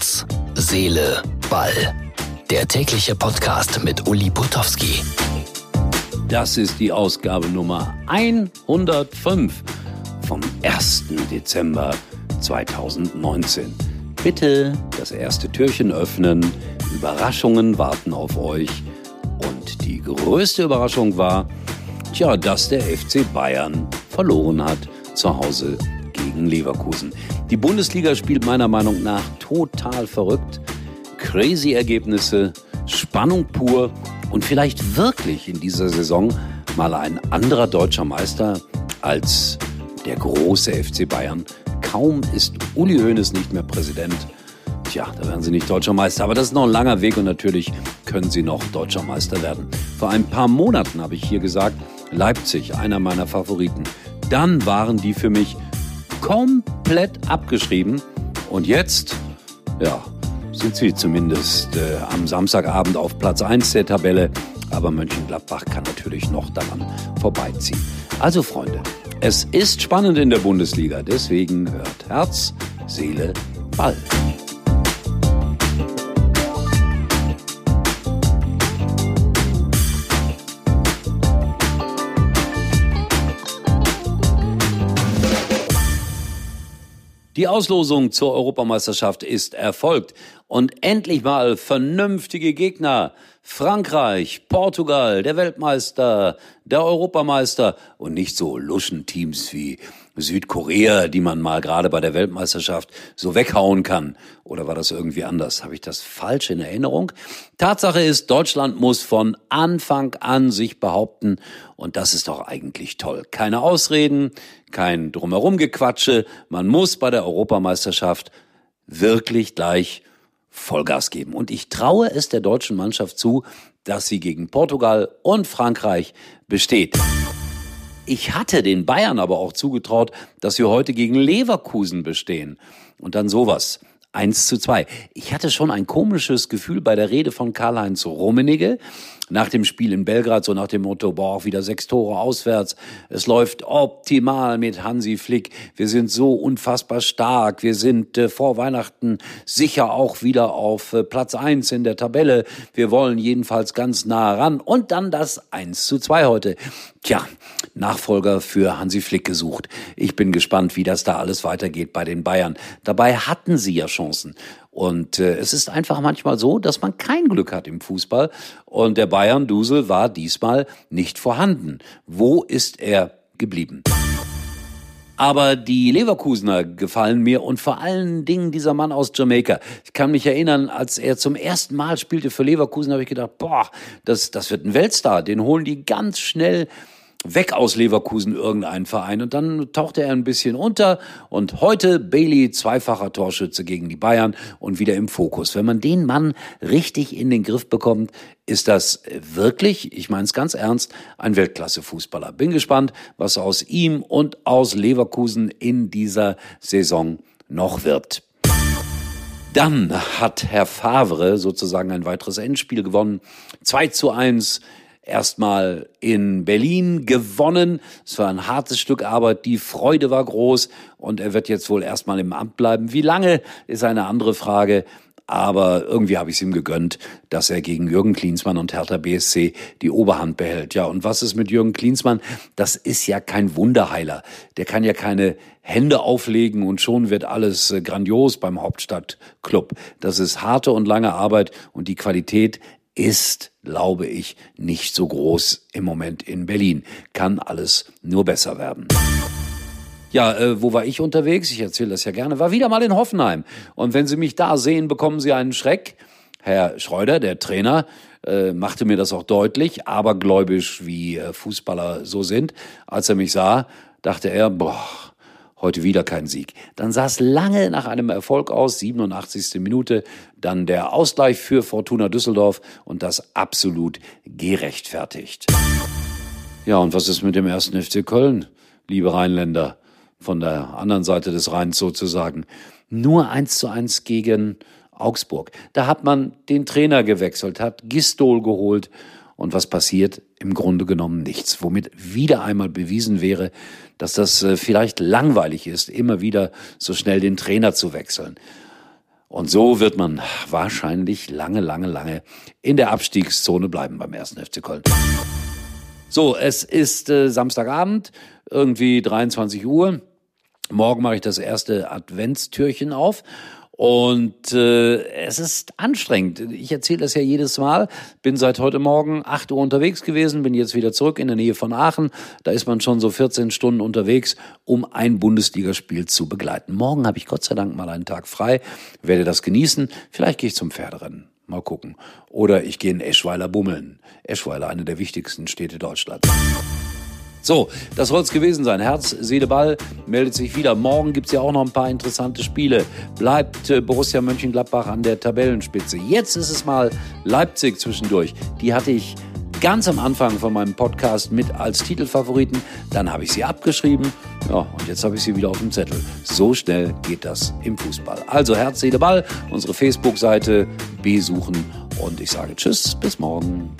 Herz, Seele, Ball. Der tägliche Podcast mit Uli Putowski. Das ist die Ausgabe Nummer 105 vom 1. Dezember 2019. Bitte das erste Türchen öffnen. Überraschungen warten auf euch. Und die größte Überraschung war, tja, dass der FC Bayern verloren hat zu Hause gegen Leverkusen. Die Bundesliga spielt meiner Meinung nach total verrückt. Crazy Ergebnisse, Spannung pur und vielleicht wirklich in dieser Saison mal ein anderer deutscher Meister als der große FC Bayern. Kaum ist Uli Hoeneß nicht mehr Präsident. Tja, da werden sie nicht deutscher Meister. Aber das ist noch ein langer Weg und natürlich können sie noch deutscher Meister werden. Vor ein paar Monaten habe ich hier gesagt, Leipzig, einer meiner Favoriten. Dann waren die für mich komplett abgeschrieben. Und jetzt, ja, sind sie zumindest äh, am Samstagabend auf Platz 1 der Tabelle. Aber Mönchengladbach kann natürlich noch daran vorbeiziehen. Also Freunde, es ist spannend in der Bundesliga. Deswegen hört Herz, Seele, Ball. Die Auslosung zur Europameisterschaft ist erfolgt und endlich mal vernünftige Gegner. Frankreich, Portugal, der Weltmeister, der Europameister und nicht so Luschenteams wie Südkorea, die man mal gerade bei der Weltmeisterschaft so weghauen kann. Oder war das irgendwie anders? Habe ich das falsch in Erinnerung? Tatsache ist, Deutschland muss von Anfang an sich behaupten und das ist doch eigentlich toll. Keine Ausreden, kein drumherum Gequatsche. Man muss bei der Europameisterschaft wirklich gleich Vollgas geben. Und ich traue es der deutschen Mannschaft zu, dass sie gegen Portugal und Frankreich besteht. Ich hatte den Bayern aber auch zugetraut, dass sie heute gegen Leverkusen bestehen. Und dann sowas. 1 zu 2. Ich hatte schon ein komisches Gefühl bei der Rede von Karl-Heinz Rummenigge nach dem Spiel in Belgrad, so nach dem Motto, boah, auch wieder sechs Tore auswärts. Es läuft optimal mit Hansi Flick. Wir sind so unfassbar stark. Wir sind äh, vor Weihnachten sicher auch wieder auf äh, Platz eins in der Tabelle. Wir wollen jedenfalls ganz nah ran. Und dann das 1 zu 2 heute. Tja, Nachfolger für Hansi Flick gesucht. Ich bin gespannt, wie das da alles weitergeht bei den Bayern. Dabei hatten sie ja Chancen. Und äh, es ist einfach manchmal so, dass man kein Glück hat im Fußball. Und der Bayern-Dusel war diesmal nicht vorhanden. Wo ist er geblieben? Aber die Leverkusener gefallen mir und vor allen Dingen dieser Mann aus Jamaika. Ich kann mich erinnern, als er zum ersten Mal spielte für Leverkusen, habe ich gedacht, boah, das, das wird ein Weltstar. Den holen die ganz schnell weg aus Leverkusen irgendein Verein und dann tauchte er ein bisschen unter und heute Bailey zweifacher Torschütze gegen die Bayern und wieder im Fokus. Wenn man den Mann richtig in den Griff bekommt, ist das wirklich, ich meine es ganz ernst, ein Weltklasse-Fußballer. Bin gespannt, was aus ihm und aus Leverkusen in dieser Saison noch wird. Dann hat Herr Favre sozusagen ein weiteres Endspiel gewonnen. 2 zu 1 erstmal in Berlin gewonnen. Es war ein hartes Stück Arbeit, die Freude war groß und er wird jetzt wohl erstmal im Amt bleiben. Wie lange ist eine andere Frage. Aber irgendwie habe ich es ihm gegönnt, dass er gegen Jürgen Klinsmann und Hertha BSC die Oberhand behält. Ja, und was ist mit Jürgen Klinsmann? Das ist ja kein Wunderheiler. Der kann ja keine Hände auflegen und schon wird alles äh, grandios beim Hauptstadtclub. Das ist harte und lange Arbeit und die Qualität ist, glaube ich, nicht so groß im Moment in Berlin. Kann alles nur besser werden. Ja, äh, wo war ich unterwegs? Ich erzähle das ja gerne. War wieder mal in Hoffenheim. Und wenn Sie mich da sehen, bekommen Sie einen Schreck. Herr Schreuder, der Trainer, äh, machte mir das auch deutlich, abergläubisch wie äh, Fußballer so sind. Als er mich sah, dachte er, boah, heute wieder kein Sieg. Dann sah es lange nach einem Erfolg aus, 87. Minute, dann der Ausgleich für Fortuna Düsseldorf und das absolut gerechtfertigt. Ja, und was ist mit dem ersten FC Köln, liebe Rheinländer, von der anderen Seite des Rheins sozusagen? Nur eins zu eins gegen Augsburg. Da hat man den Trainer gewechselt, hat Gistol geholt und was passiert? Im Grunde genommen nichts. Womit wieder einmal bewiesen wäre, dass das äh, vielleicht langweilig ist, immer wieder so schnell den Trainer zu wechseln. Und so wird man wahrscheinlich lange, lange, lange in der Abstiegszone bleiben beim ersten FC Köln. So, es ist äh, Samstagabend, irgendwie 23 Uhr. Morgen mache ich das erste Adventstürchen auf und äh, es ist anstrengend. Ich erzähle das ja jedes Mal. Bin seit heute Morgen 8 Uhr unterwegs gewesen, bin jetzt wieder zurück in der Nähe von Aachen. Da ist man schon so 14 Stunden unterwegs, um ein Bundesligaspiel zu begleiten. Morgen habe ich Gott sei Dank mal einen Tag frei, werde das genießen. Vielleicht gehe ich zum Pferderennen. Mal gucken. Oder ich gehe in Eschweiler bummeln. Eschweiler, eine der wichtigsten Städte Deutschlands. So, das soll es gewesen sein. Herz, Seele, Ball meldet sich wieder. Morgen gibt's ja auch noch ein paar interessante Spiele. Bleibt äh, Borussia Mönchengladbach an der Tabellenspitze. Jetzt ist es mal Leipzig zwischendurch. Die hatte ich ganz am Anfang von meinem Podcast mit als Titelfavoriten. Dann habe ich sie abgeschrieben. Ja, und jetzt habe ich sie wieder auf dem Zettel. So schnell geht das im Fußball. Also Herz, Seele, Ball, unsere Facebook-Seite besuchen. Und ich sage Tschüss, bis morgen.